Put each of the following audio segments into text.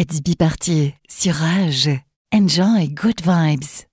Let's be party sur. Enjoy good vibes.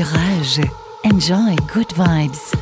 Rage. Enjoy good vibes.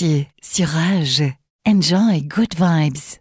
Party sur. Enjoy good vibes.